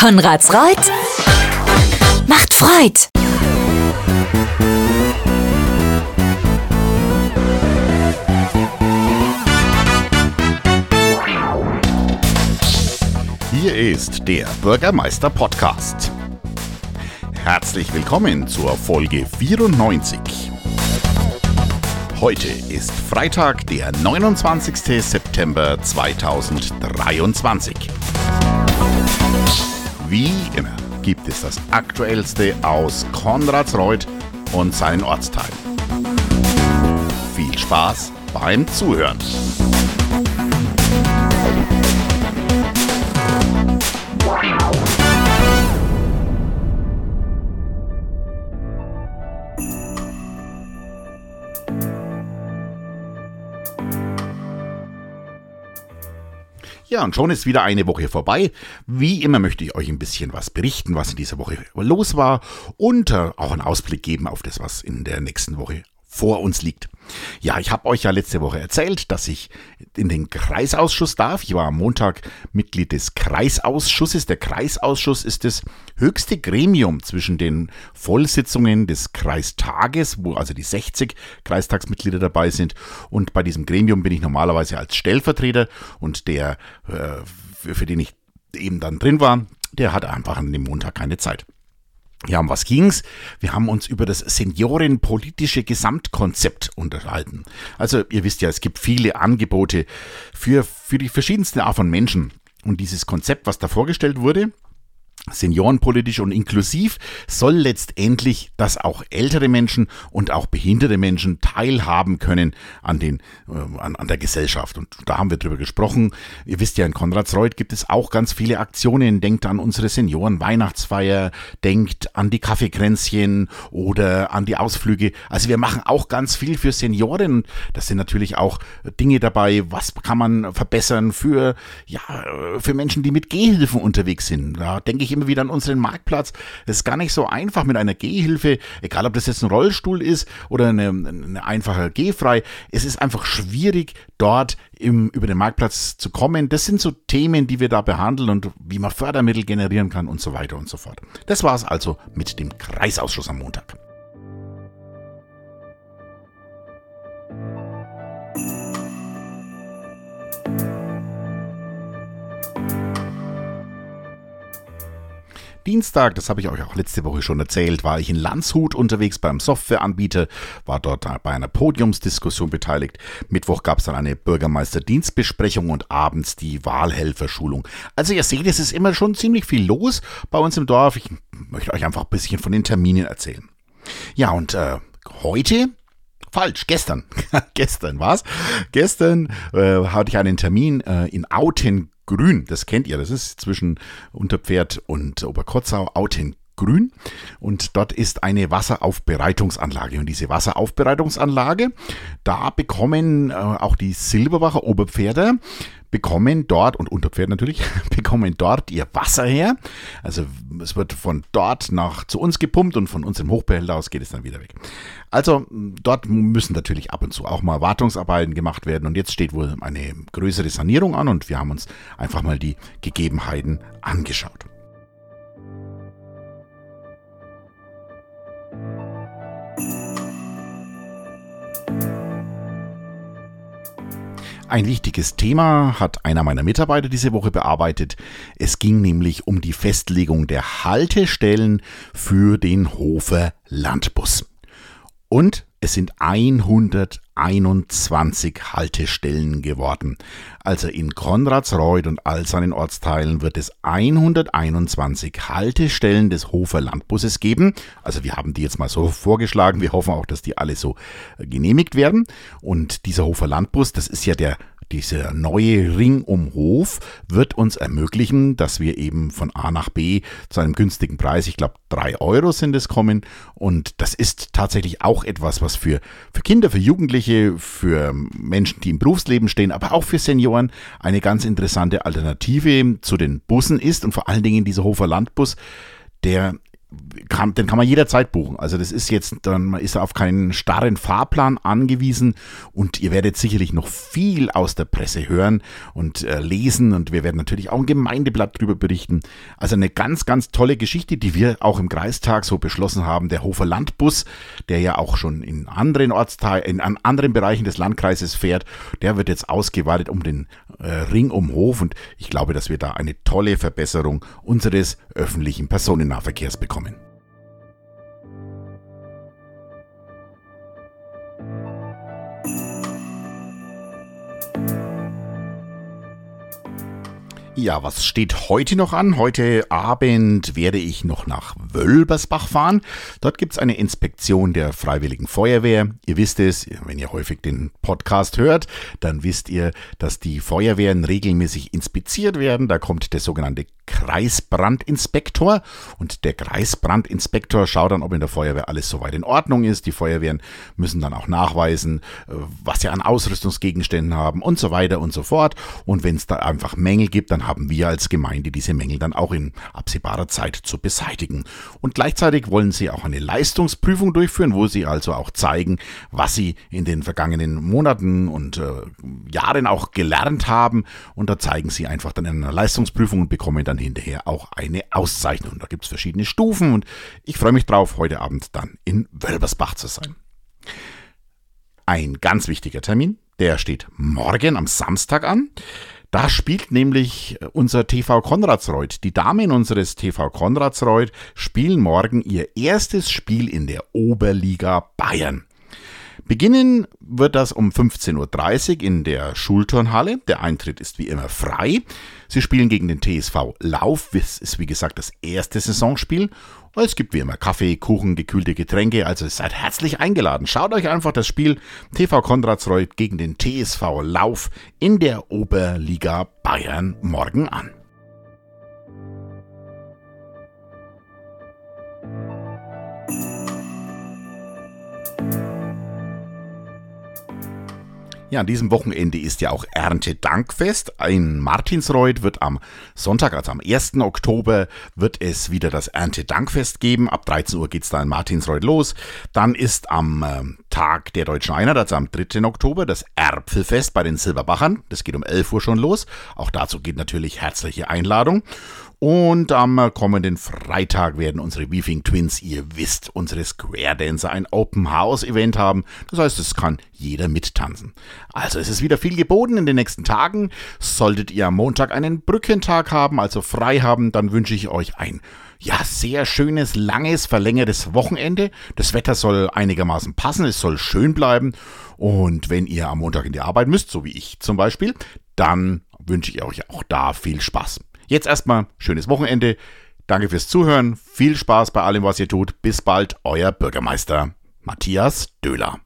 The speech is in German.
Konrads Reut macht Freud. Hier ist der Bürgermeister Podcast. Herzlich willkommen zur Folge 94. Heute ist Freitag, der 29. September 2023. Wie immer gibt es das Aktuellste aus Konradsreuth und seinen Ortsteilen. Viel Spaß beim Zuhören. Ja, und schon ist wieder eine Woche vorbei. Wie immer möchte ich euch ein bisschen was berichten, was in dieser Woche los war und äh, auch einen Ausblick geben auf das, was in der nächsten Woche vor uns liegt. Ja, ich habe euch ja letzte Woche erzählt, dass ich in den Kreisausschuss darf. Ich war am Montag Mitglied des Kreisausschusses. Der Kreisausschuss ist das höchste Gremium zwischen den Vollsitzungen des Kreistages, wo also die 60 Kreistagsmitglieder dabei sind. Und bei diesem Gremium bin ich normalerweise als Stellvertreter und der, äh, für, für den ich eben dann drin war, der hat einfach an dem Montag keine Zeit. Ja, um was ging's? Wir haben uns über das seniorenpolitische Gesamtkonzept unterhalten. Also, ihr wisst ja, es gibt viele Angebote für, für die verschiedensten Art von Menschen. Und dieses Konzept, was da vorgestellt wurde, seniorenpolitisch und inklusiv soll letztendlich, dass auch ältere Menschen und auch behinderte Menschen teilhaben können an, den, äh, an, an der Gesellschaft. Und da haben wir drüber gesprochen. Ihr wisst ja, in Konradsreuth gibt es auch ganz viele Aktionen. Denkt an unsere Senioren-Weihnachtsfeier, denkt an die Kaffeekränzchen oder an die Ausflüge. Also wir machen auch ganz viel für Senioren. Das sind natürlich auch Dinge dabei, was kann man verbessern für, ja, für Menschen, die mit Gehhilfen unterwegs sind. Da denke ich immer wieder an unseren Marktplatz. Es ist gar nicht so einfach mit einer Gehhilfe, egal ob das jetzt ein Rollstuhl ist oder eine, eine einfache Gehfrei. Es ist einfach schwierig, dort im, über den Marktplatz zu kommen. Das sind so Themen, die wir da behandeln und wie man Fördermittel generieren kann und so weiter und so fort. Das war es also mit dem Kreisausschuss am Montag. Dienstag, das habe ich euch auch letzte Woche schon erzählt, war ich in Landshut unterwegs beim Softwareanbieter, war dort bei einer Podiumsdiskussion beteiligt. Mittwoch gab es dann eine Bürgermeisterdienstbesprechung und abends die Wahlhelferschulung. Also ihr seht, es ist immer schon ziemlich viel los bei uns im Dorf. Ich möchte euch einfach ein bisschen von den Terminen erzählen. Ja, und äh, heute Falsch, gestern. gestern war's. Gestern äh, hatte ich einen Termin äh, in Auten Grün. Das kennt ihr. Das ist zwischen Unterpferd und Oberkotzau, Auten Grün. Und dort ist eine Wasseraufbereitungsanlage. Und diese Wasseraufbereitungsanlage, da bekommen äh, auch die Silberbacher Oberpferder bekommen dort, und Unterpferd natürlich, bekommen dort ihr Wasser her. Also es wird von dort nach zu uns gepumpt und von unserem Hochbehälter aus geht es dann wieder weg. Also dort müssen natürlich ab und zu auch mal Wartungsarbeiten gemacht werden und jetzt steht wohl eine größere Sanierung an und wir haben uns einfach mal die Gegebenheiten angeschaut. Ein wichtiges Thema hat einer meiner Mitarbeiter diese Woche bearbeitet. Es ging nämlich um die Festlegung der Haltestellen für den Hofer Landbus. Und es sind 121 Haltestellen geworden. Also in Konradsreuth und all seinen Ortsteilen wird es 121 Haltestellen des Hofer Landbusses geben. Also wir haben die jetzt mal so vorgeschlagen. Wir hoffen auch, dass die alle so genehmigt werden. Und dieser Hofer Landbus, das ist ja der dieser neue Ring um Hof wird uns ermöglichen, dass wir eben von A nach B zu einem günstigen Preis, ich glaube drei Euro sind es kommen. Und das ist tatsächlich auch etwas, was für, für Kinder, für Jugendliche, für Menschen, die im Berufsleben stehen, aber auch für Senioren eine ganz interessante Alternative zu den Bussen ist und vor allen Dingen dieser Hofer Landbus, der kann, den kann man jederzeit buchen. Also das ist jetzt, dann man ist auf keinen starren Fahrplan angewiesen und ihr werdet sicherlich noch viel aus der Presse hören und äh, lesen und wir werden natürlich auch ein Gemeindeblatt darüber berichten. Also eine ganz, ganz tolle Geschichte, die wir auch im Kreistag so beschlossen haben. Der Hofer Landbus, der ja auch schon in anderen Ortsteilen, in anderen Bereichen des Landkreises fährt, der wird jetzt ausgeweitet um den äh, Ring um Hof und ich glaube, dass wir da eine tolle Verbesserung unseres öffentlichen Personennahverkehrs bekommen. Ja, was steht heute noch an? Heute Abend werde ich noch nach Wölbersbach fahren. Dort gibt es eine Inspektion der Freiwilligen Feuerwehr. Ihr wisst es, wenn ihr häufig den Podcast hört, dann wisst ihr, dass die Feuerwehren regelmäßig inspiziert werden. Da kommt der sogenannte Kreisbrandinspektor und der Kreisbrandinspektor schaut dann, ob in der Feuerwehr alles soweit in Ordnung ist. Die Feuerwehren müssen dann auch nachweisen, äh, was sie an Ausrüstungsgegenständen haben und so weiter und so fort. Und wenn es da einfach Mängel gibt, dann haben wir als Gemeinde diese Mängel dann auch in absehbarer Zeit zu beseitigen. Und gleichzeitig wollen sie auch eine Leistungsprüfung durchführen, wo sie also auch zeigen, was sie in den vergangenen Monaten und äh, Jahren auch gelernt haben. Und da zeigen sie einfach dann in einer Leistungsprüfung und bekommen dann hinterher auch eine Auszeichnung. Da gibt es verschiedene Stufen und ich freue mich drauf, heute Abend dann in Wölbersbach zu sein. Ein ganz wichtiger Termin, der steht morgen am Samstag an. Da spielt nämlich unser TV Konradsreuth. Die Damen unseres TV Konradsreuth spielen morgen ihr erstes Spiel in der Oberliga Bayern. Beginnen wird das um 15.30 Uhr in der Schulturnhalle. Der Eintritt ist wie immer frei. Sie spielen gegen den TSV Lauf. Das ist wie gesagt das erste Saisonspiel. Es gibt wie immer Kaffee, Kuchen, gekühlte Getränke, also seid herzlich eingeladen. Schaut euch einfach das Spiel TV Konradsreuth gegen den TSV Lauf in der Oberliga Bayern morgen an. Ja, an diesem Wochenende ist ja auch Erntedankfest. In Martinsreuth wird am Sonntag, also am 1. Oktober, wird es wieder das Erntedankfest geben. Ab 13 Uhr geht's da in Martinsreuth los. Dann ist am äh, Tag der Deutschen Einheit, also am 3. Oktober, das Erpfelfest bei den Silberbachern. Das geht um 11 Uhr schon los. Auch dazu geht natürlich herzliche Einladung. Und am kommenden Freitag werden unsere Weaving Twins, ihr wisst, unsere Square Dancer ein Open House Event haben. Das heißt, es kann jeder mittanzen. Also es ist wieder viel geboten in den nächsten Tagen. Solltet ihr am Montag einen Brückentag haben, also frei haben, dann wünsche ich euch ein ja, sehr schönes, langes, verlängertes Wochenende. Das Wetter soll einigermaßen passen, es soll schön bleiben. Und wenn ihr am Montag in die Arbeit müsst, so wie ich zum Beispiel, dann wünsche ich euch auch da viel Spaß. Jetzt erstmal schönes Wochenende. Danke fürs Zuhören. Viel Spaß bei allem, was ihr tut. Bis bald, euer Bürgermeister Matthias Döhler.